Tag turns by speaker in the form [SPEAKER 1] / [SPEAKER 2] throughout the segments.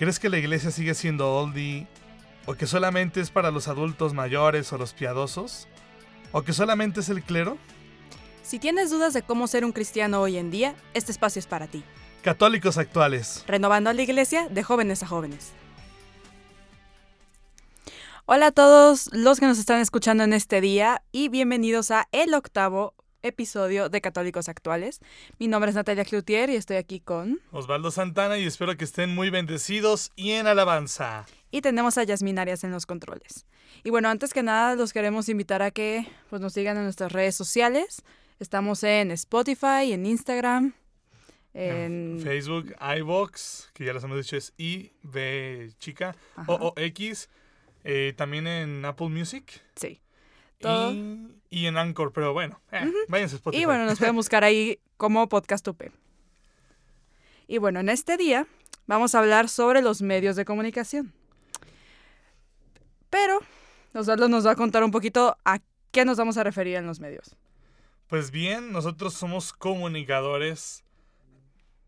[SPEAKER 1] ¿Crees que la iglesia sigue siendo oldie? ¿O que solamente es para los adultos mayores o los piadosos? ¿O que solamente es el clero?
[SPEAKER 2] Si tienes dudas de cómo ser un cristiano hoy en día, este espacio es para ti.
[SPEAKER 1] Católicos actuales.
[SPEAKER 2] Renovando a la iglesia de jóvenes a jóvenes. Hola a todos los que nos están escuchando en este día y bienvenidos a el octavo episodio de Católicos Actuales. Mi nombre es Natalia Cloutier y estoy aquí con...
[SPEAKER 1] Osvaldo Santana y espero que estén muy bendecidos y en alabanza.
[SPEAKER 2] Y tenemos a Yasmin Arias en los controles. Y bueno, antes que nada los queremos invitar a que pues, nos sigan en nuestras redes sociales. Estamos en Spotify, en Instagram, en...
[SPEAKER 1] Facebook, iVox, que ya les hemos dicho es I, B chica, O, O, X. Eh, también en Apple Music.
[SPEAKER 2] Sí.
[SPEAKER 1] Y, y, en Anchor, pero bueno, eh, váyanse a Spotify.
[SPEAKER 2] Y bueno, nos pueden buscar ahí como Podcast UP. Y bueno, en este día vamos a hablar sobre los medios de comunicación. Pero Osvaldo nos va a contar un poquito a qué nos vamos a referir en los medios.
[SPEAKER 1] Pues bien, nosotros somos comunicadores.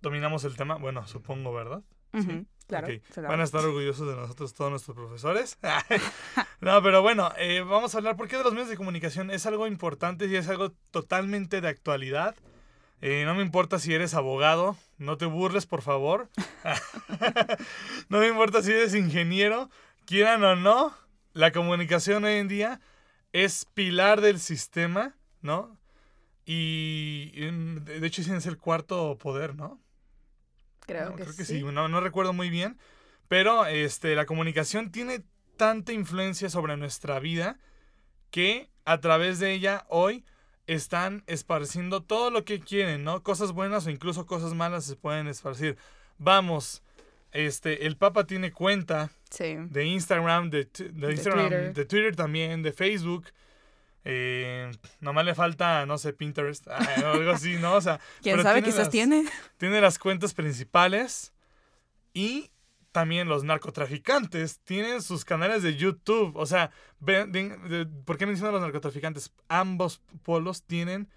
[SPEAKER 1] Dominamos el tema, bueno, supongo, ¿verdad?
[SPEAKER 2] Uh -huh, ¿Sí? Claro.
[SPEAKER 1] Okay. Van a estar orgullosos de nosotros todos nuestros profesores. no, pero bueno, eh, vamos a hablar por qué de los medios de comunicación. Es algo importante y es algo totalmente de actualidad. Eh, no me importa si eres abogado, no te burles, por favor. no me importa si eres ingeniero, quieran o no, la comunicación hoy en día es pilar del sistema, ¿no? Y de hecho es el cuarto poder, ¿no?
[SPEAKER 2] Creo,
[SPEAKER 1] no,
[SPEAKER 2] que,
[SPEAKER 1] creo que
[SPEAKER 2] sí.
[SPEAKER 1] sí. No, no recuerdo muy bien. Pero este, la comunicación tiene tanta influencia sobre nuestra vida que a través de ella hoy están esparciendo todo lo que quieren, ¿no? Cosas buenas o incluso cosas malas se pueden esparcir. Vamos, este, el Papa tiene cuenta
[SPEAKER 2] sí.
[SPEAKER 1] de Instagram, de, de Instagram, de Twitter. de Twitter. también, de Facebook. Eh, nomás le falta, no sé, Pinterest, o algo así, ¿no? O sea,
[SPEAKER 2] ¿quién sabe? Quizás
[SPEAKER 1] las,
[SPEAKER 2] tiene.
[SPEAKER 1] Tiene las cuentas principales y también los narcotraficantes tienen sus canales de YouTube. O sea, de, de, de, ¿por qué menciono a los narcotraficantes? Ambos polos tienen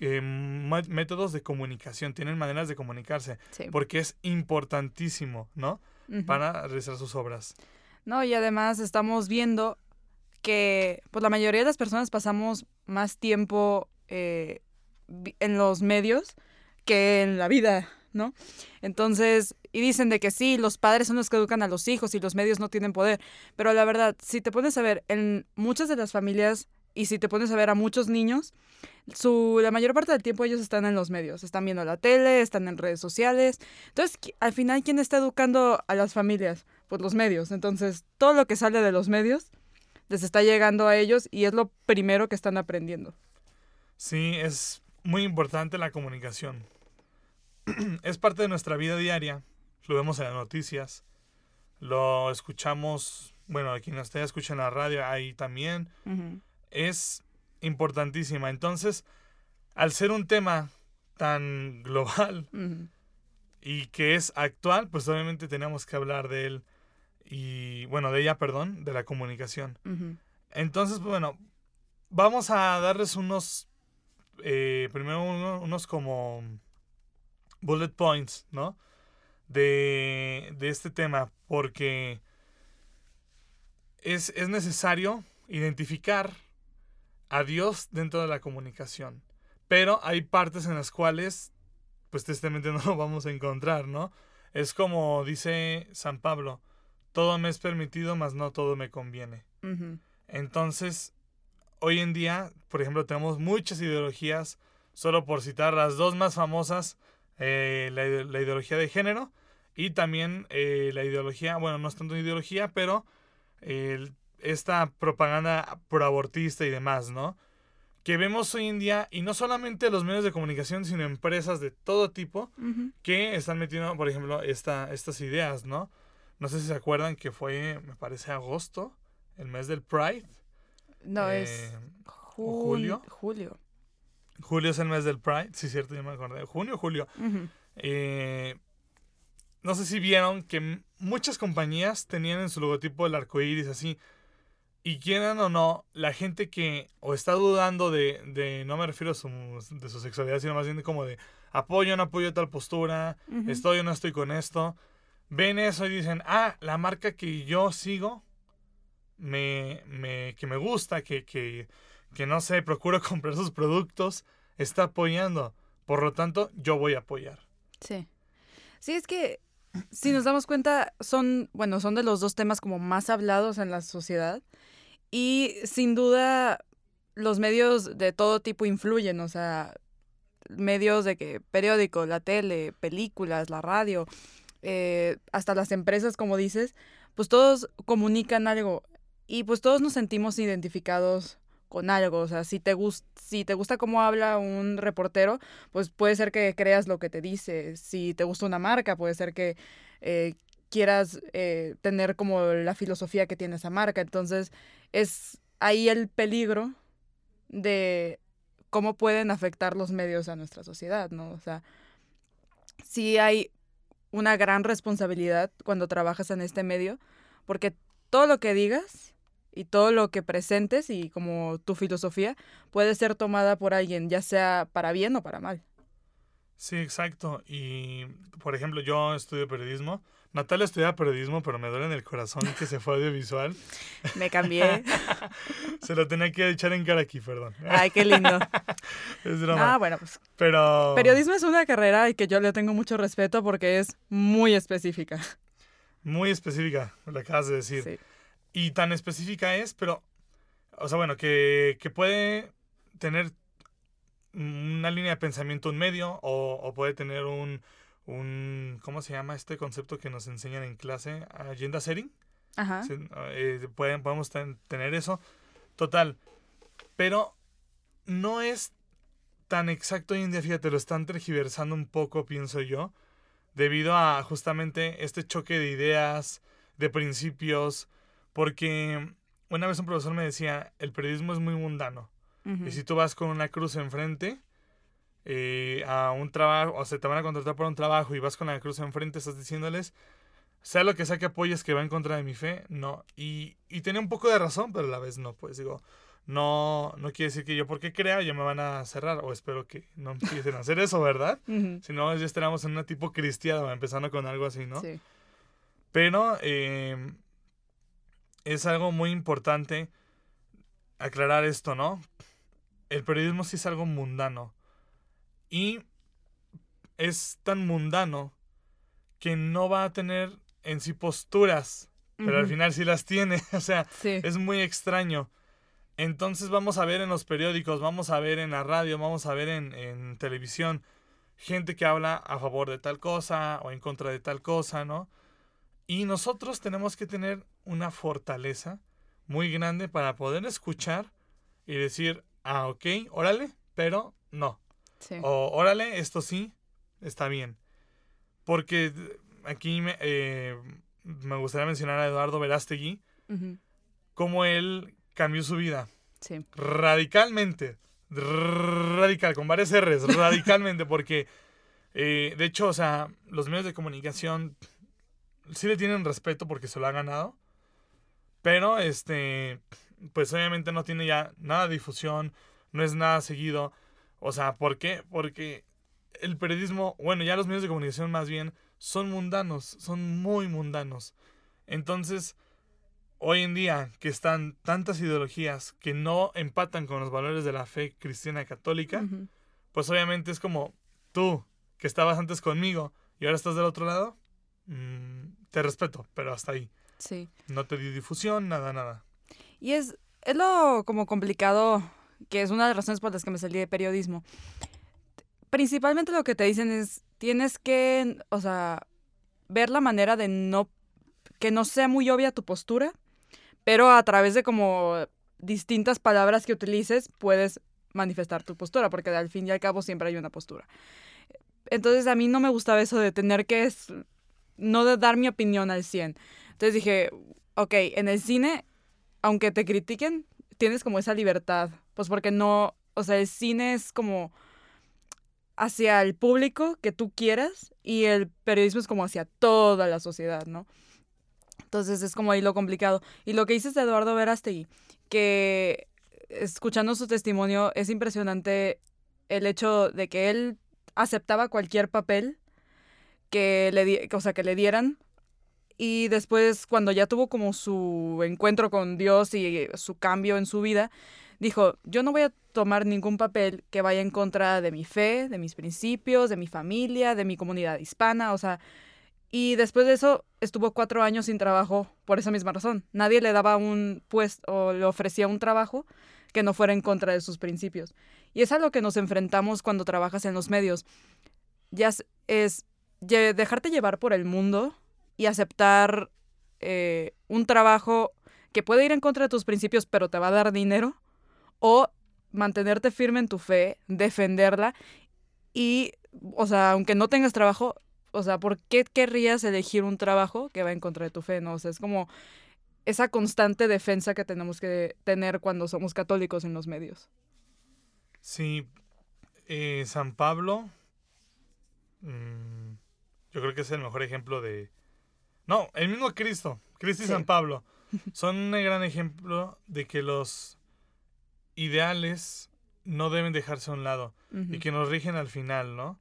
[SPEAKER 1] eh, métodos de comunicación, tienen maneras de comunicarse,
[SPEAKER 2] sí.
[SPEAKER 1] porque es importantísimo, ¿no? Uh -huh. Para realizar sus obras.
[SPEAKER 2] No, y además estamos viendo que pues la mayoría de las personas pasamos más tiempo eh, en los medios que en la vida, ¿no? Entonces, y dicen de que sí, los padres son los que educan a los hijos y los medios no tienen poder, pero la verdad, si te pones a ver, en muchas de las familias y si te pones a ver a muchos niños, su, la mayor parte del tiempo ellos están en los medios, están viendo la tele, están en redes sociales. Entonces, al final, ¿quién está educando a las familias? Pues los medios. Entonces, todo lo que sale de los medios les está llegando a ellos y es lo primero que están aprendiendo.
[SPEAKER 1] Sí, es muy importante la comunicación. es parte de nuestra vida diaria. Lo vemos en las noticias. Lo escuchamos, bueno, quien nos esté escucha en la radio, ahí también.
[SPEAKER 2] Uh -huh.
[SPEAKER 1] Es importantísima. Entonces, al ser un tema tan global
[SPEAKER 2] uh -huh.
[SPEAKER 1] y que es actual, pues obviamente tenemos que hablar de él y bueno, de ella, perdón, de la comunicación.
[SPEAKER 2] Uh -huh.
[SPEAKER 1] Entonces, pues, bueno, vamos a darles unos, eh, primero uno, unos como bullet points, ¿no? De, de este tema, porque es, es necesario identificar a Dios dentro de la comunicación. Pero hay partes en las cuales, pues tristemente no lo vamos a encontrar, ¿no? Es como dice San Pablo, todo me es permitido, mas no todo me conviene.
[SPEAKER 2] Uh -huh.
[SPEAKER 1] Entonces, hoy en día, por ejemplo, tenemos muchas ideologías, solo por citar las dos más famosas, eh, la, la, ideología de género y también eh, la ideología, bueno, no es tanto ideología, pero eh, esta propaganda proabortista y demás, ¿no? que vemos hoy en día, y no solamente los medios de comunicación, sino empresas de todo tipo que están metiendo, por ejemplo, esta, estas ideas, ¿no? No sé si se acuerdan que fue, me parece, agosto, el mes del Pride.
[SPEAKER 2] No,
[SPEAKER 1] Eh,
[SPEAKER 2] es
[SPEAKER 1] ¿o
[SPEAKER 2] jul-
[SPEAKER 1] julio?
[SPEAKER 2] Julio.
[SPEAKER 1] Julio es el mes del Pride, sí, cierto, yo me acordé. Junio, julio. Eh, no sé si vieron que muchas compañías tenían en su logotipo el arco iris así. Y quieran o no, la gente que o está dudando de, de no me refiero a su, de su sexualidad, sino más bien como de apoyo o no apoyo tal postura, estoy o no estoy con esto, ven eso y dicen, ah, la marca que yo sigo, me, me, que me gusta, que, que, que no sé, procuro comprar sus productos, está apoyando. Por lo tanto, yo voy a apoyar.
[SPEAKER 2] Sí. Sí, es que si nos damos cuenta, son, bueno, son de los dos temas como más hablados en la sociedad. Y sin duda, los medios de todo tipo influyen. O sea, medios de que periódico, la tele, películas, la radio, eh, hasta las empresas, como dices, pues todos comunican algo. Y pues todos nos sentimos identificados con algo. O sea, si te, gus- si te gusta cómo habla un reportero, pues puede ser que creas lo que te dice. Si te gusta una marca, puede ser que eh, quieras eh, tener como la filosofía que tiene esa marca. Entonces, es ahí el peligro de cómo pueden afectar los medios a nuestra sociedad, ¿no? O sea, sí hay una gran responsabilidad cuando trabajas en este medio, porque todo lo que digas y todo lo que presentes y como tu filosofía puede ser tomada por alguien, ya sea para bien o para mal.
[SPEAKER 1] Sí, exacto. Y, por ejemplo, yo estudio periodismo. Natalia estudia periodismo, pero me duele en el corazón que se fue audiovisual.
[SPEAKER 2] Me cambié.
[SPEAKER 1] Se lo tenía que echar en cara aquí, perdón.
[SPEAKER 2] Ay, qué lindo.
[SPEAKER 1] Es broma.
[SPEAKER 2] Ah, bueno, pues
[SPEAKER 1] pero...
[SPEAKER 2] periodismo es una carrera y que yo le tengo mucho respeto porque es muy específica.
[SPEAKER 1] Muy específica, lo acabas de decir.
[SPEAKER 2] Sí.
[SPEAKER 1] Y tan específica es, pero... O sea, bueno, que, que puede tener una línea de pensamiento un medio o, o puede tener un, un... ¿Cómo se llama este concepto que nos enseñan en clase? Agenda setting.
[SPEAKER 2] Ajá.
[SPEAKER 1] Sí, eh, pueden, podemos ten- tener eso. Total. Pero no es tan exacto hoy en día, fíjate, lo están tergiversando un poco, pienso yo, debido a justamente este choque de ideas, de principios, porque una vez un profesor me decía, el periodismo es muy mundano.
[SPEAKER 2] Ujú.
[SPEAKER 1] Y si tú vas con una cruz enfrente eh, a un trabajo, o sea, te van a contratar para un trabajo y vas con la cruz enfrente, estás diciéndoles, sea lo que sea que apoyes que va en contra de mi fe, no. Y, y tenía un poco de razón, pero a la vez no, pues digo, no, no quiere decir que yo porque crea ya me van a cerrar, o espero que no empiecen a hacer eso, ¿verdad?
[SPEAKER 2] Ujú.
[SPEAKER 1] Si no, ya estaríamos en una tipo cristiana, empezando con algo así, ¿no?
[SPEAKER 2] Sí.
[SPEAKER 1] Pero eh, es algo muy importante aclarar esto, ¿no? El periodismo sí es algo mundano. Y es tan mundano que no va a tener en sí posturas, pero al final sí las tiene. O sea,
[SPEAKER 2] Sí.
[SPEAKER 1] es muy extraño. Entonces vamos a ver en los periódicos, vamos a ver en la radio, vamos a ver en, en televisión gente que habla a favor de tal cosa o en contra de tal cosa, ¿no? Y nosotros tenemos que tener una fortaleza muy grande para poder escuchar y decir, ah, ok, órale, pero no.
[SPEAKER 2] Sí.
[SPEAKER 1] O órale, esto sí, está bien. Porque aquí me, eh, me gustaría mencionar a Eduardo Verástegui,
[SPEAKER 2] Ujú.
[SPEAKER 1] cómo él cambió su vida
[SPEAKER 2] Sí.
[SPEAKER 1] radicalmente. Radical, con varias R's, radicalmente, porque eh, de hecho, o sea, los medios de comunicación sí le tienen respeto porque se lo ha ganado, pero este, pues obviamente no tiene ya nada de difusión, no es nada seguido. O sea, ¿por qué? Porque el periodismo, bueno, ya los medios de comunicación más bien, son mundanos, son muy mundanos. Entonces, hoy en día que están tantas ideologías que no empatan con los valores de la fe cristiana católica, pues obviamente es como tú, que estabas antes conmigo y ahora estás del otro lado, mm, te respeto, pero hasta ahí.
[SPEAKER 2] Sí.
[SPEAKER 1] No te di difusión, nada, nada.
[SPEAKER 2] Y es, es lo como complicado, que es una de las razones por las que me salí de periodismo. Principalmente lo que te dicen es, tienes que, o sea, ver la manera de no, que no sea muy obvia tu postura, pero a través de como distintas palabras que utilices puedes manifestar tu postura, porque al fin y al cabo siempre hay una postura. Entonces a mí no me gustaba eso de tener que no de dar mi opinión al 100. Entonces dije, ok, en el cine, aunque te critiquen, tienes como esa libertad, pues porque no, o sea, el cine es como hacia el público que tú quieras y el periodismo es como hacia toda la sociedad, ¿no? Entonces es como ahí lo complicado. Y lo que dices de Eduardo Verástegui, que escuchando su testimonio es impresionante el hecho de que él aceptaba cualquier papel que le, di- o sea, que le dieran y después cuando ya tuvo como su encuentro con Dios y su cambio en su vida, dijo, yo no voy a tomar ningún papel que vaya en contra de mi fe, de mis principios, de mi familia, de mi comunidad hispana, o sea, y después de eso estuvo cuatro años sin trabajo por esa misma razón. Nadie le daba un puesto o le ofrecía un trabajo que no fuera en contra de sus principios. Y es a lo que nos enfrentamos cuando trabajas en los medios. Ya es, dejarte llevar por el mundo y aceptar eh, un trabajo que puede ir en contra de tus principios, pero te va a dar dinero, o mantenerte firme en tu fe, defenderla y, o sea, aunque no tengas trabajo, o sea, ¿por qué querrías elegir un trabajo que va en contra de tu fe? No, o sea, es como esa constante defensa que tenemos que tener cuando somos católicos en los medios.
[SPEAKER 1] Sí, eh, San Pablo, mm, yo creo que es el mejor ejemplo de... No, el mismo Cristo, Cristo y
[SPEAKER 2] Sí.
[SPEAKER 1] San Pablo, son un gran ejemplo de que los ideales no deben dejarse a un lado y que nos rigen al final, ¿no?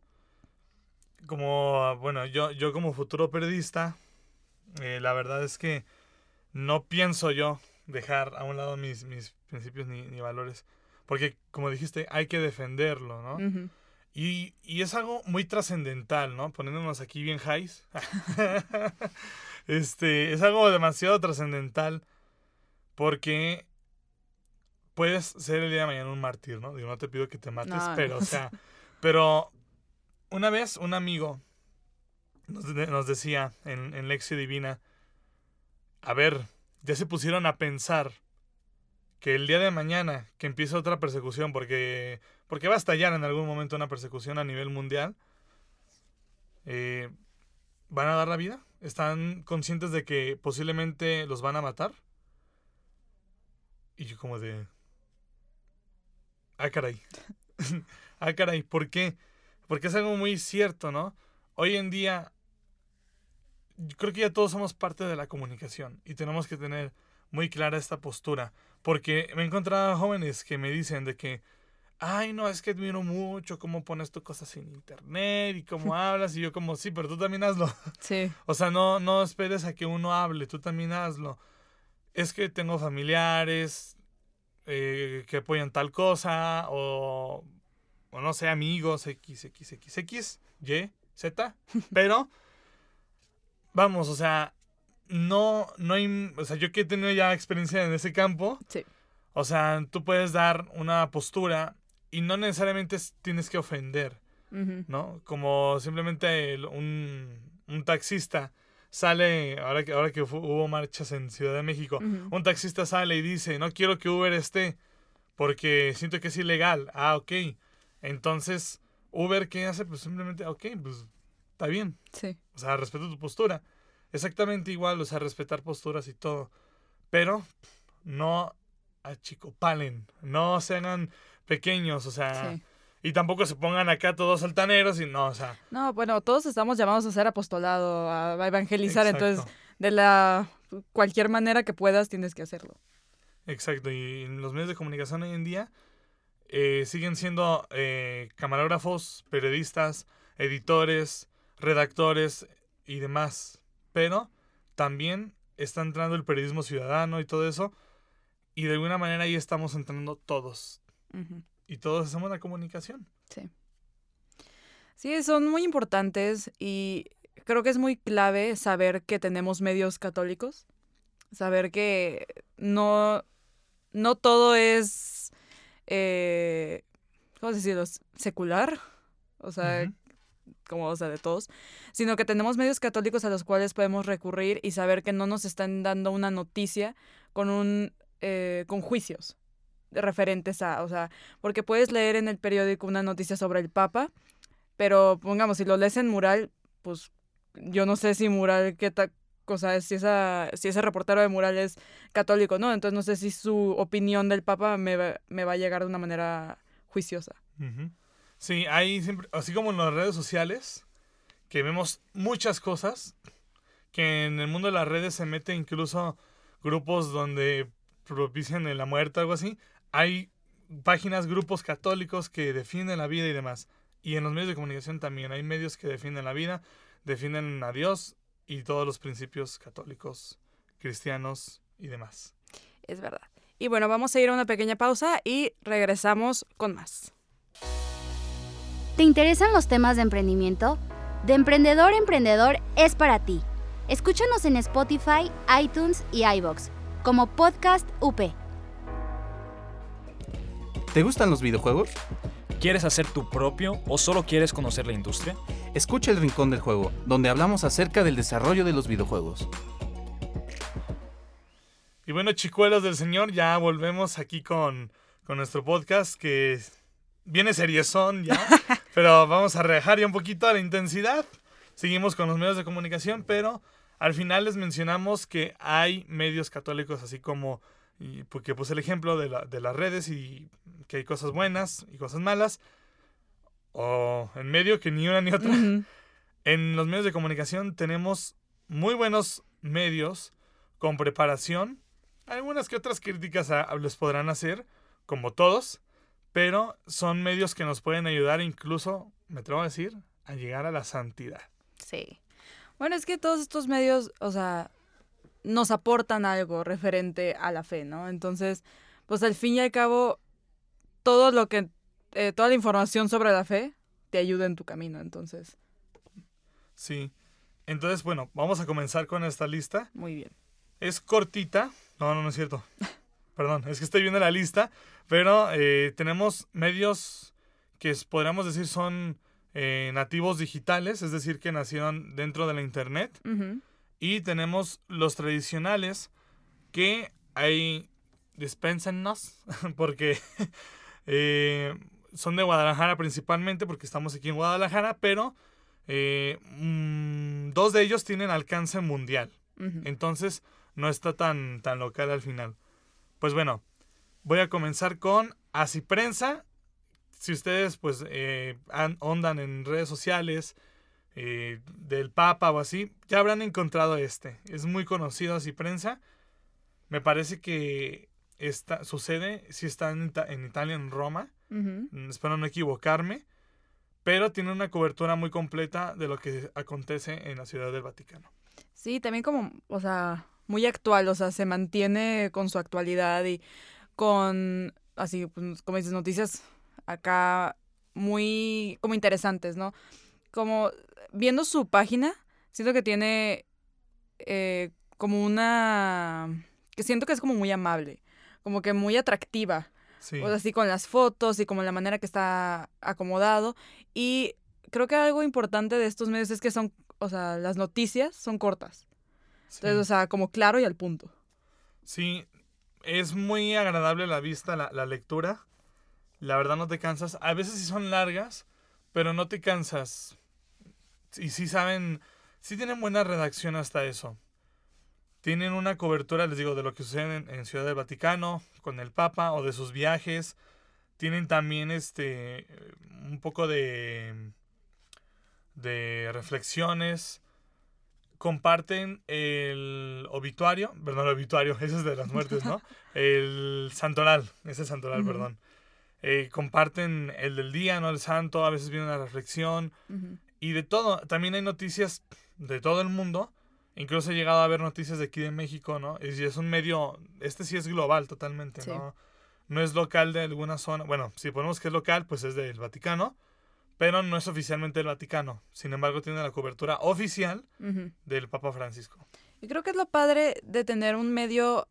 [SPEAKER 1] Como, bueno, yo, yo como futuro periodista, eh, la verdad es que no pienso yo dejar a un lado mis, mis principios ni, ni valores. Porque, como dijiste, hay que defenderlo, ¿no? Y, y es algo muy trascendental, ¿no? Poniéndonos aquí bien highs. este, es algo demasiado trascendental porque puedes ser el día de mañana un mártir, ¿no? Digo, no te pido que te mates,
[SPEAKER 2] No,
[SPEAKER 1] pero,
[SPEAKER 2] no.
[SPEAKER 1] o sea, pero una vez un amigo nos, de- nos decía en, en Lección Divina, a ver, ya se pusieron a pensar que el día de mañana que empiece otra persecución, porque, porque va a estallar en algún momento una persecución a nivel mundial, eh, ¿van a dar la vida? ¿Están conscientes de que posiblemente los van a matar? Y yo como de... Ah, caray. ah, caray, ¿por qué? Porque es algo muy cierto, ¿no? Hoy en día, yo creo que ya todos somos parte de la comunicación y tenemos que tener muy clara esta postura. Porque me he encontrado jóvenes que me dicen de que, ay, no, es que admiro mucho cómo pones tus cosas en internet y cómo hablas. Y yo como, sí, pero tú también hazlo.
[SPEAKER 2] Sí.
[SPEAKER 1] O sea, no, no esperes a que uno hable, tú también hazlo. Es que tengo familiares eh, que apoyan tal cosa, o, o no sé, amigos, X, X, X, X, Y, Z, pero, vamos, o sea, no, no hay, o sea, yo que he tenido ya experiencia en ese campo,
[SPEAKER 2] Sí.
[SPEAKER 1] o sea, tú puedes dar una postura y no necesariamente es- tienes que ofender. ¿no? Como simplemente el- un, un taxista sale, ahora que, ahora que hubo marchas en Ciudad de México, un taxista sale y dice, no quiero que Uber esté porque siento que es ilegal. Ah, ok. Entonces, Uber, ¿qué hace? Pues simplemente, ok, pues está bien.
[SPEAKER 2] Sí.
[SPEAKER 1] O sea, respeto tu postura. Exactamente igual, o sea, respetar posturas y todo. Pero no achicopalen, no se hagan pequeños, o sea,
[SPEAKER 2] Sí.
[SPEAKER 1] Y tampoco se pongan acá todos altaneros y no, o sea,
[SPEAKER 2] No, bueno, todos estamos llamados a ser apostolado, a evangelizar,
[SPEAKER 1] Exacto.
[SPEAKER 2] entonces de la cualquier manera que puedas tienes que hacerlo.
[SPEAKER 1] Exacto, y los medios de comunicación hoy en día eh, siguen siendo eh, camarógrafos, periodistas, editores, redactores y demás, pero también está entrando el periodismo ciudadano y todo eso, y de alguna manera ahí estamos entrando todos,
[SPEAKER 2] Ujú.
[SPEAKER 1] Y todos hacemos la comunicación.
[SPEAKER 2] Sí, son muy importantes y creo que es muy clave saber que tenemos medios católicos, saber que no, no todo es, eh, ¿cómo decirlo? Secular, o sea, como, o sea, de todos, sino que tenemos medios católicos a los cuales podemos recurrir y saber que no nos están dando una noticia con un, eh, con juicios, referentes a, o sea, porque puedes leer en el periódico una noticia sobre el Papa, pero pongamos, si lo lees en mural, pues yo no sé si mural, qué tal, cosa si, esa, si ese reportero de mural es católico, ¿no? Entonces no sé si su opinión del Papa me va, me va a llegar de una manera juiciosa.
[SPEAKER 1] Sí, hay siempre, así como en las redes sociales, que vemos muchas cosas, que en el mundo de las redes se mete incluso grupos donde propician la muerte o algo así. Hay páginas, grupos católicos que defienden la vida y demás. Y en los medios de comunicación también hay medios que defienden la vida, defienden a Dios y todos los principios católicos, cristianos y demás.
[SPEAKER 2] Es verdad. Y bueno, vamos a ir a una pequeña pausa y regresamos con más.
[SPEAKER 3] ¿Te interesan los temas de emprendimiento? De Emprendedor Emprendedor es para ti. Escúchanos en Spotify, iTunes y iBox como Podcast UP.
[SPEAKER 4] ¿Te gustan los videojuegos?
[SPEAKER 5] ¿Quieres hacer tu propio o solo quieres conocer la industria?
[SPEAKER 4] Escucha el Rincón del Juego, donde hablamos acerca del desarrollo de los videojuegos.
[SPEAKER 1] Y bueno, chicuelos del Señor, ya volvemos aquí con, con nuestro podcast que viene seriezón ya, pero vamos a rebajar ya un poquito la intensidad. Seguimos con los medios de comunicación, pero al final les mencionamos que hay medios católicos así como y porque puse el ejemplo de, la, de las redes y que hay cosas buenas y cosas malas, o en medio que ni una ni otra. En los medios de comunicación tenemos muy buenos medios con preparación. Algunas que otras críticas les podrán hacer, como todos, pero son medios que nos pueden ayudar incluso, me atrevo a decir, a llegar a la santidad.
[SPEAKER 2] Sí. Bueno, es que todos estos medios, o sea, nos aportan algo referente a la fe, ¿no? Entonces, pues al fin y al cabo, todo lo que, eh, toda la información sobre la fe te ayuda en tu camino, entonces.
[SPEAKER 1] Sí. Entonces, bueno, vamos a comenzar con esta lista.
[SPEAKER 2] Muy bien.
[SPEAKER 1] Es cortita. No, no, no es cierto. Perdón, es que estoy viendo la lista. Pero eh, tenemos medios que podríamos decir son eh, nativos digitales, es decir, que nacieron dentro de la Internet. Y tenemos los tradicionales que hay, dispénsennos, porque eh, son de Guadalajara principalmente, porque estamos aquí en Guadalajara, pero eh, mm, dos de ellos tienen alcance mundial. Entonces no está tan, tan local al final. Pues bueno, voy a comenzar con Así Prensa. Si ustedes pues eh, andan en redes sociales, eh, del Papa o así, ya habrán encontrado este. Es muy conocido así prensa. Me parece que esta, sucede, si está en, Italia, en Roma. Mm, espero no equivocarme. Pero tiene una cobertura muy completa de lo que acontece en la Ciudad del Vaticano.
[SPEAKER 2] Sí, también como, o sea, muy actual, o sea, se mantiene con su actualidad y con, así, pues, como dices, noticias acá muy, como interesantes, ¿no? Como viendo su página, siento que tiene eh, como una... que siento que es como muy amable, como que muy atractiva. Sí. O sea, así con las fotos y como la manera que está acomodado. Y creo que algo importante de estos medios es que son, o sea, las noticias son cortas. Entonces, o sea, como claro y al punto.
[SPEAKER 1] Sí, es muy agradable la vista, la, la lectura. La verdad no te cansas. A veces sí son largas, pero no te cansas. Y sí saben, sí tienen buena redacción hasta eso. Tienen una cobertura, les digo, de lo que sucede en, Ciudad del Vaticano, con el Papa o de sus viajes. Tienen también este un poco de de reflexiones. Comparten el obituario, perdón, el obituario, ese es de las muertes, ¿no? el santoral, ese es santoral, perdón. Eh, comparten el del día, ¿no? El santo, a veces viene una reflexión. Y de todo, también hay noticias de todo el mundo. Incluso he llegado a ver noticias de aquí de México, ¿no? Y es un medio, este sí es global totalmente, ¿no? No es local de alguna zona. Bueno, si ponemos que es local, pues es del Vaticano, pero no es oficialmente del Vaticano. Sin embargo, tiene la cobertura oficial del Papa Francisco.
[SPEAKER 2] Y creo que es lo padre de tener un medio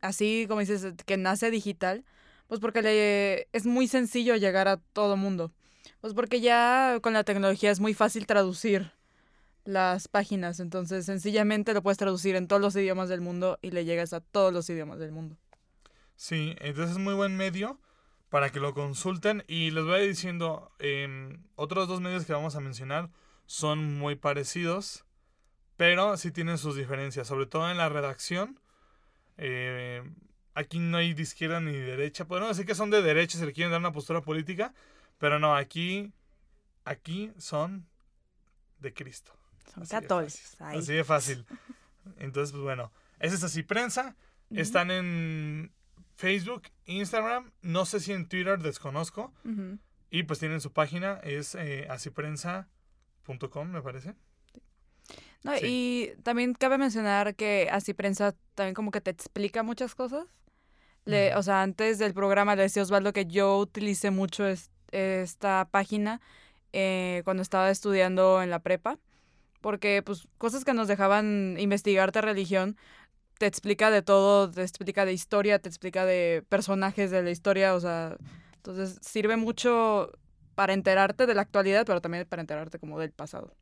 [SPEAKER 2] así, como dices, que nace digital, pues porque le, es muy sencillo llegar a todo mundo. Pues porque ya con la tecnología es muy fácil traducir las páginas, entonces sencillamente lo puedes traducir en todos los idiomas del mundo y le llegas a todos los idiomas del mundo.
[SPEAKER 1] Sí, entonces es muy buen medio para que lo consulten y les voy diciendo, em, otros dos medios que vamos a mencionar son muy parecidos, pero sí tienen sus diferencias, sobre todo en la redacción. Eh, aquí no hay de izquierda ni de derecha, podemos decir que son de derecha si le quieren dar una postura política, pero no, aquí, aquí son de Cristo.
[SPEAKER 2] Son
[SPEAKER 1] Así
[SPEAKER 2] católicos.
[SPEAKER 1] Así de fácil. Entonces, pues bueno, esa es así prensa. Están en Facebook, Instagram, no sé si en Twitter, desconozco. Y pues tienen su página, es eh, asiprensa.com, me parece.
[SPEAKER 2] No,
[SPEAKER 1] Sí.
[SPEAKER 2] Y también cabe mencionar que así prensa también como que te explica muchas cosas. Le. O sea, antes del programa le decía Osvaldo que yo utilicé mucho es- esta página eh, cuando estaba estudiando en la prepa, porque pues cosas que nos dejaban investigarte religión, te explica de todo, te explica de historia, te explica de personajes de la historia, o sea, entonces sirve mucho para enterarte de la actualidad, pero también para enterarte como del pasado.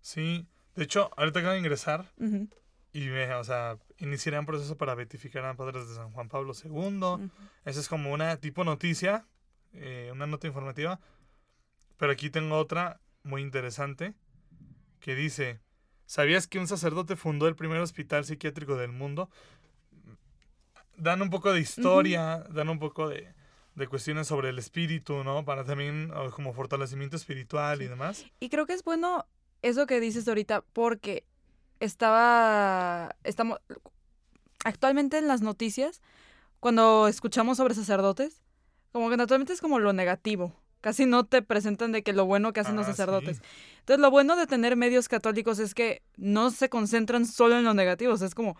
[SPEAKER 1] Sí, de hecho, ahorita acabo de ingresar y me, o sea, iniciaré un proceso para beatificar a padres de San Juan Pablo II.
[SPEAKER 2] ujú.
[SPEAKER 1] Esa es como una tipo noticia, eh, una nota informativa. Pero aquí tengo otra muy interesante que dice, ¿sabías que un sacerdote fundó el primer hospital psiquiátrico del mundo? Dan un poco de historia, dan un poco de, de cuestiones sobre el espíritu, ¿no? Para también como fortalecimiento espiritual y demás.
[SPEAKER 2] Y creo que es bueno eso que dices ahorita porque estaba, estamos, actualmente en las noticias, cuando escuchamos sobre sacerdotes, como que naturalmente es como lo negativo. Casi no te presentan de que lo bueno que hacen los sacerdotes.
[SPEAKER 1] sí.
[SPEAKER 2] Entonces, lo bueno de tener medios católicos es que no se concentran solo en lo negativo. O sea, es como,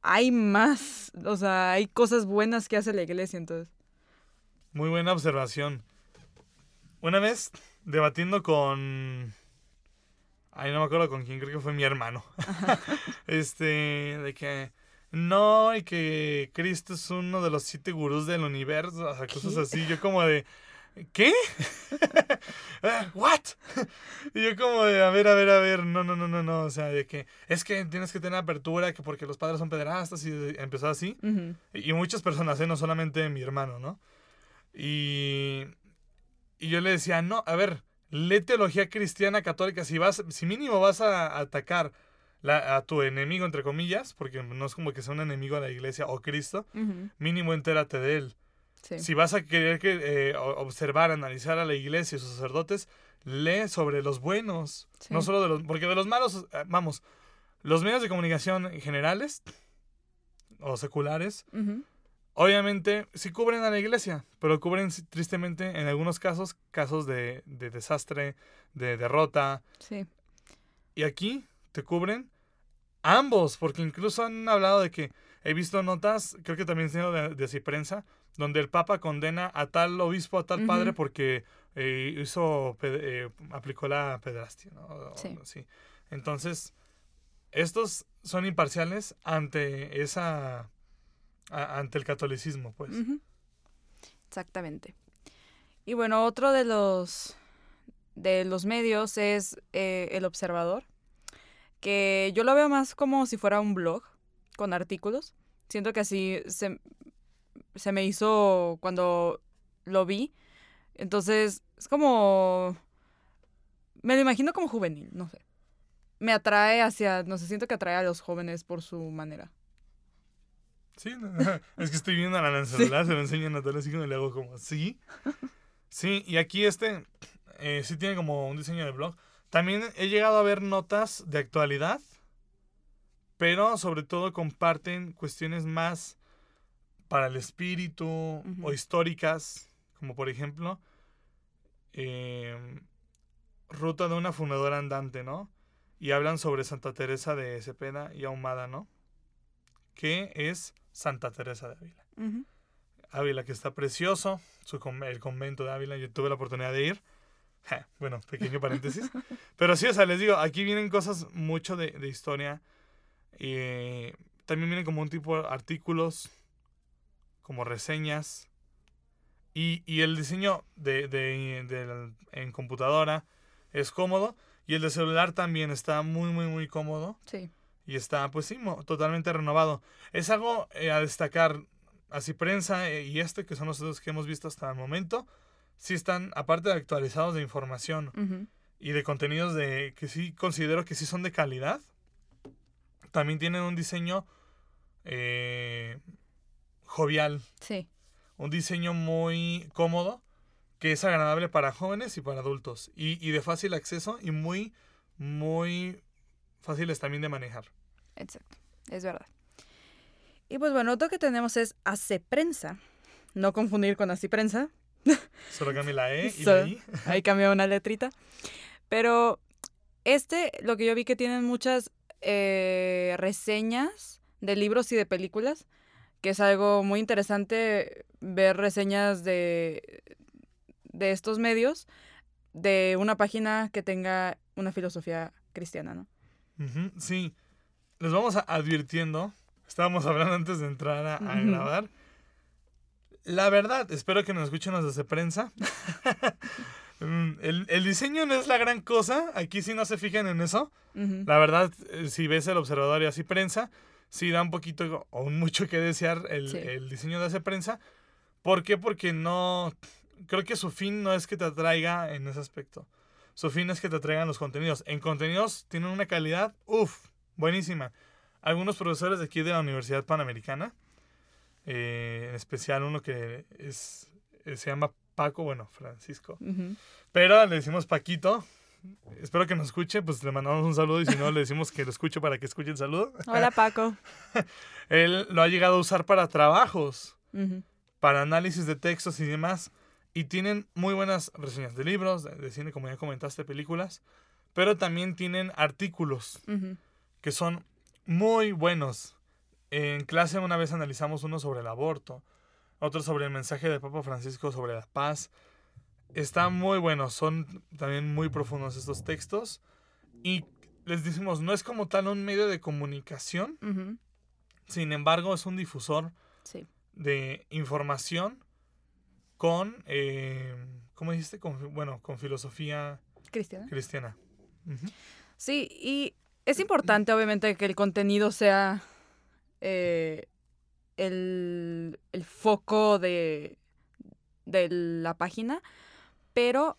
[SPEAKER 2] hay más, o sea, hay cosas buenas que hace la iglesia, entonces.
[SPEAKER 1] Muy buena observación. Una vez debatiendo con. Ay, no me acuerdo con quién, creo que fue mi hermano. este, de que. No, y que Cristo es uno de los siete gurús del universo, o sea, cosas así. Yo, como de. ¿Qué? Eh, ¿What? y yo, como de, a ver, a ver, a ver, no, no, no, no, no. O sea, de que es que tienes que tener apertura, que porque los padres son pederastas, y empezó así. Y muchas personas, ¿eh? no solamente mi hermano, ¿no? Y, y yo le decía, no, a ver, lee teología cristiana católica. Si vas, si mínimo vas a atacar la- a tu enemigo, entre comillas, porque no es como que sea un enemigo de la iglesia o Cristo, mínimo entérate de él.
[SPEAKER 2] Sí.
[SPEAKER 1] Si vas a querer que, eh, observar, analizar a la iglesia y sus sacerdotes, lee sobre los buenos,
[SPEAKER 2] Sí.
[SPEAKER 1] no solo de los, porque de los malos, eh, vamos, los medios de comunicación generales o seculares. Obviamente sí cubren a la iglesia, pero cubren tristemente en algunos casos casos de, de desastre, de derrota.
[SPEAKER 2] Sí.
[SPEAKER 1] Y aquí te cubren ambos, porque incluso han hablado de que he visto notas, creo que también sido de, de Ciprensa, donde el Papa condena a tal obispo, a tal padre, porque eh, hizo, eh, aplicó la pedrastia. ¿no?
[SPEAKER 2] Sí.
[SPEAKER 1] sí. Entonces, estos son imparciales ante esa... a- ante el catolicismo, pues.
[SPEAKER 2] Exactamente. Y bueno, otro de los de los medios es eh, El Observador, que yo lo veo más como si fuera un blog con artículos. Siento que así se, se me hizo cuando lo vi. Entonces, es como... Me lo imagino como juvenil, no sé. Me atrae hacia, no sé, siento que atrae a los jóvenes por su manera.
[SPEAKER 1] Sí, no, es que estoy viendo en el celular, se lo enseña a Natalia, así que me le hago como, ¿sí? Sí, y aquí este eh, sí tiene como un diseño de blog. También he llegado a ver notas de actualidad, pero sobre todo comparten cuestiones más para el espíritu o históricas, como por ejemplo, eh, Ruta de una fundadora andante, ¿no? Y hablan sobre Santa Teresa de Cepeda y Ahumada, ¿no? Que es Santa Teresa de Ávila. Ávila, que está precioso, su el convento de Ávila, yo tuve la oportunidad de ir. Ja, bueno, pequeño paréntesis. Pero sí, o sea, les digo, aquí vienen cosas mucho de, de historia. eh, también vienen como un tipo de artículos, como reseñas. Y, y el diseño de, de- del- en computadora es cómodo. Y el de celular también está muy, muy, muy cómodo.
[SPEAKER 2] Sí.
[SPEAKER 1] Y está, pues sí, totalmente renovado. Es algo eh, a destacar. así prensa eh, y este, que son los dos que hemos visto hasta el momento, sí están, aparte de actualizados de información y de contenidos de que sí considero que sí son de calidad, también tienen un diseño eh, jovial,
[SPEAKER 2] Sí.
[SPEAKER 1] un diseño muy cómodo, que es agradable para jóvenes y para adultos, y, y de fácil acceso y muy, muy fáciles también de manejar.
[SPEAKER 2] Exacto, es verdad. Y pues bueno, otro que tenemos es Hace Prensa. No confundir con Así Prensa.
[SPEAKER 1] Solo cambia la E y
[SPEAKER 2] So-
[SPEAKER 1] la I.
[SPEAKER 2] Ahí cambió una letrita. Pero este, lo que yo vi que tienen muchas eh, reseñas de libros y de películas, que es algo muy interesante ver reseñas de, de estos medios de una página que tenga una filosofía cristiana, ¿no?
[SPEAKER 1] Sí, les vamos a- advirtiendo. Estábamos hablando antes de entrar a, grabar. La verdad, espero que nos escuchen los desde prensa. Mm, el, el diseño no es la gran cosa. Aquí sí no se fijan en eso. La verdad, eh, si ves el observador y así prensa, sí da un poquito o mucho que desear el,
[SPEAKER 2] Sí.
[SPEAKER 1] el diseño de hace prensa. ¿Por qué? Porque no. Creo que su fin no es que te atraiga en ese aspecto. Su fin es que te atraigan los contenidos. En contenidos tienen una calidad, uff, buenísima. Algunos profesores de aquí de la Universidad Panamericana, eh, en especial uno que es, eh, se llama Paco, bueno, Francisco,
[SPEAKER 2] Ujú.
[SPEAKER 1] pero le decimos Paquito. Espero que nos escuche, pues le mandamos un saludo y si no le decimos que lo escuche para que escuche el saludo.
[SPEAKER 2] Hola Paco.
[SPEAKER 1] Él lo ha llegado a usar para trabajos,
[SPEAKER 2] Ujú.
[SPEAKER 1] para análisis de textos y demás. Y tienen muy buenas reseñas de libros, de, cine, como ya comentaste, películas. Pero también tienen artículos
[SPEAKER 2] Ujú.
[SPEAKER 1] que son muy buenos. En clase una vez analizamos uno sobre el aborto, otro sobre el mensaje del Papa Francisco sobre la paz. Está muy bueno, son también muy profundos estos textos. Y les decimos, no es como tal un medio de comunicación, sin embargo es un difusor
[SPEAKER 2] Sí.
[SPEAKER 1] de información con, eh, ¿cómo dijiste? Con, bueno, con filosofía
[SPEAKER 2] Cristiana. Sí, y es importante obviamente que el contenido sea eh, el, el foco de, de la página, pero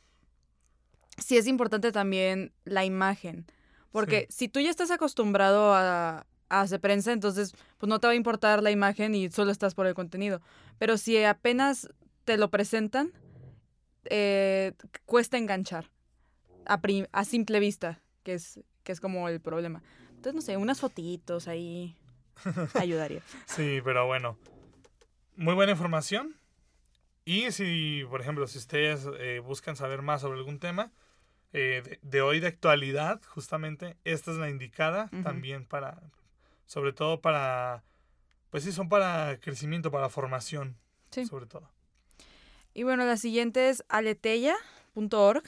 [SPEAKER 2] sí es importante también la imagen, porque si tú ya estás acostumbrado a, a hacer prensa, entonces pues no te va a importar la imagen y solo estás por el contenido, pero si apenas te lo presentan, eh, cuesta enganchar a, a simple vista, que es, que es como el problema. Entonces, no sé, unas fotitos ahí ayudaría.
[SPEAKER 1] Sí, pero bueno. Muy buena información. Y si, por ejemplo, si ustedes eh, buscan saber más sobre algún tema eh, de, de hoy de actualidad, justamente esta es la indicada también para, sobre todo para, pues sí, son para crecimiento, para formación,
[SPEAKER 2] Sí.
[SPEAKER 1] sobre todo.
[SPEAKER 2] Y bueno, la siguiente es aleteya.org,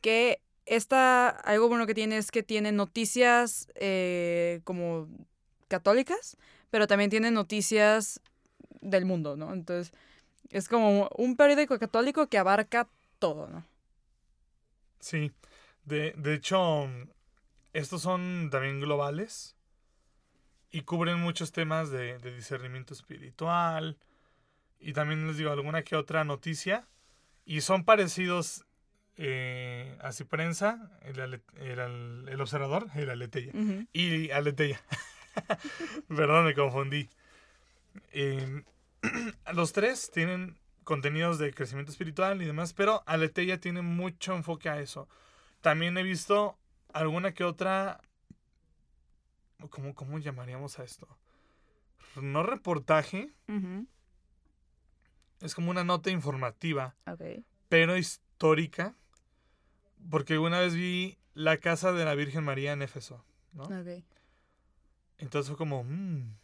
[SPEAKER 2] que esta, algo bueno que tiene es que tiene noticias eh, como católicas, pero también tiene noticias del mundo, ¿no? Entonces, es como un periódico católico que abarca todo, ¿no?
[SPEAKER 1] Sí, de, de hecho, estos son también globales y cubren muchos temas de, de discernimiento espiritual y también les digo alguna que otra noticia y son parecidos eh, a Ciprensa, el, ale- el, observador, el Aleteya
[SPEAKER 2] Ujú.
[SPEAKER 1] y Aleteya. Perdón, me confundí. Eh, los tres tienen contenidos de crecimiento espiritual y demás, pero Aleteya tiene mucho enfoque a eso. También he visto alguna que otra. ¿Cómo, cómo llamaríamos a esto? No reportaje, es como una nota informativa,
[SPEAKER 2] Ok.
[SPEAKER 1] pero histórica, porque una vez vi la casa de la Virgen María en Éfeso, ¿no?
[SPEAKER 2] Ok.
[SPEAKER 1] Entonces fue como, mm,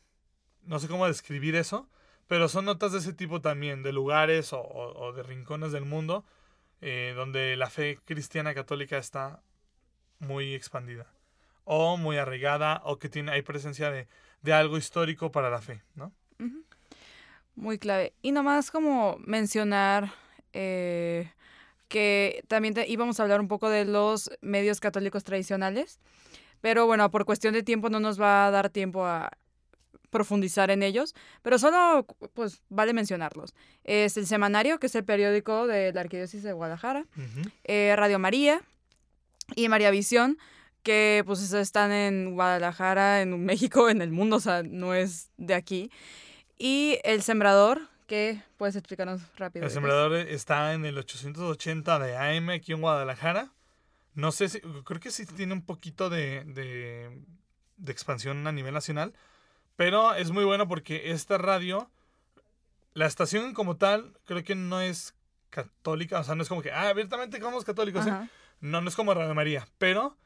[SPEAKER 1] no sé cómo describir eso, pero son notas de ese tipo también, de lugares o, de rincones del mundo eh, donde la fe cristiana católica está muy expandida o muy arraigada o que tiene, hay presencia de, de algo histórico para la fe, ¿no?
[SPEAKER 2] Muy clave. Y nomás como mencionar eh, que también te- íbamos a hablar un poco de los medios católicos tradicionales, pero bueno, por cuestión de tiempo no nos va a dar tiempo a profundizar en ellos, pero solo pues vale mencionarlos. Es el Semanario, que es el periódico de la Arquidiócesis de Guadalajara, eh, Radio María y María Visión, que pues están en Guadalajara, en México, en el mundo, o sea, no es de aquí. Y El Sembrador, que puedes explicarnos rápido.
[SPEAKER 1] El sembrador está en el 880 de AM aquí en Guadalajara. No sé si, creo que sí tiene un poquito de, de, de expansión a nivel nacional, pero es muy bueno porque esta radio, la estación como tal, creo que no es católica, o sea, no es como que, ah, abiertamente somos católicos.
[SPEAKER 2] Ajá.
[SPEAKER 1] No, no es como Radio María, pero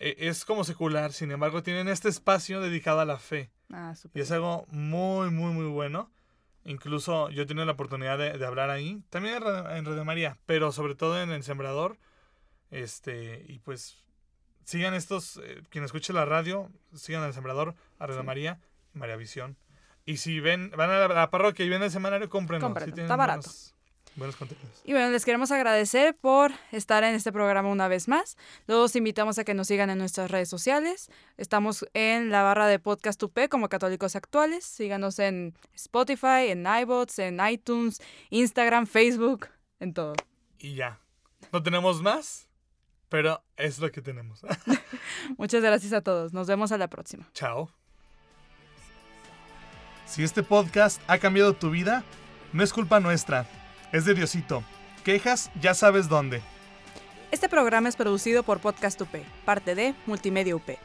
[SPEAKER 1] eh, es como secular, sin embargo, tienen este espacio dedicado a la fe.
[SPEAKER 2] Ah,
[SPEAKER 1] Y
[SPEAKER 2] súper.
[SPEAKER 1] es algo muy, muy, muy bueno. Incluso yo he tenido la oportunidad de, de hablar ahí, también en Radio María, pero sobre todo en El Sembrador. Este, y pues sigan estos, eh, quien escuche la radio, sigan El Sembrador, a
[SPEAKER 2] Sí.
[SPEAKER 1] María y María Visión. Y si ven, van a la, la parroquia y ven el semanario, sí tienen
[SPEAKER 2] está barato.
[SPEAKER 1] Buenos, buenos contenidos.
[SPEAKER 2] Y bueno, les queremos agradecer por estar en este programa una vez más. Los invitamos a que nos sigan en nuestras redes sociales. Estamos en la barra de Podcast UP como Católicos Actuales. Síganos en Spotify, en iBots, en iTunes, Instagram, Facebook, en todo.
[SPEAKER 1] Y ya. No tenemos más, pero es lo que tenemos.
[SPEAKER 2] Muchas gracias a todos. Nos vemos a la próxima.
[SPEAKER 1] Chao. Si este podcast ha cambiado tu vida, no es culpa nuestra, es de Diosito. Quejas, ya sabes dónde.
[SPEAKER 2] Este programa es producido por Podcast UP, parte de Multimedia UP.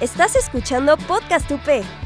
[SPEAKER 6] Estás escuchando Podcast UP.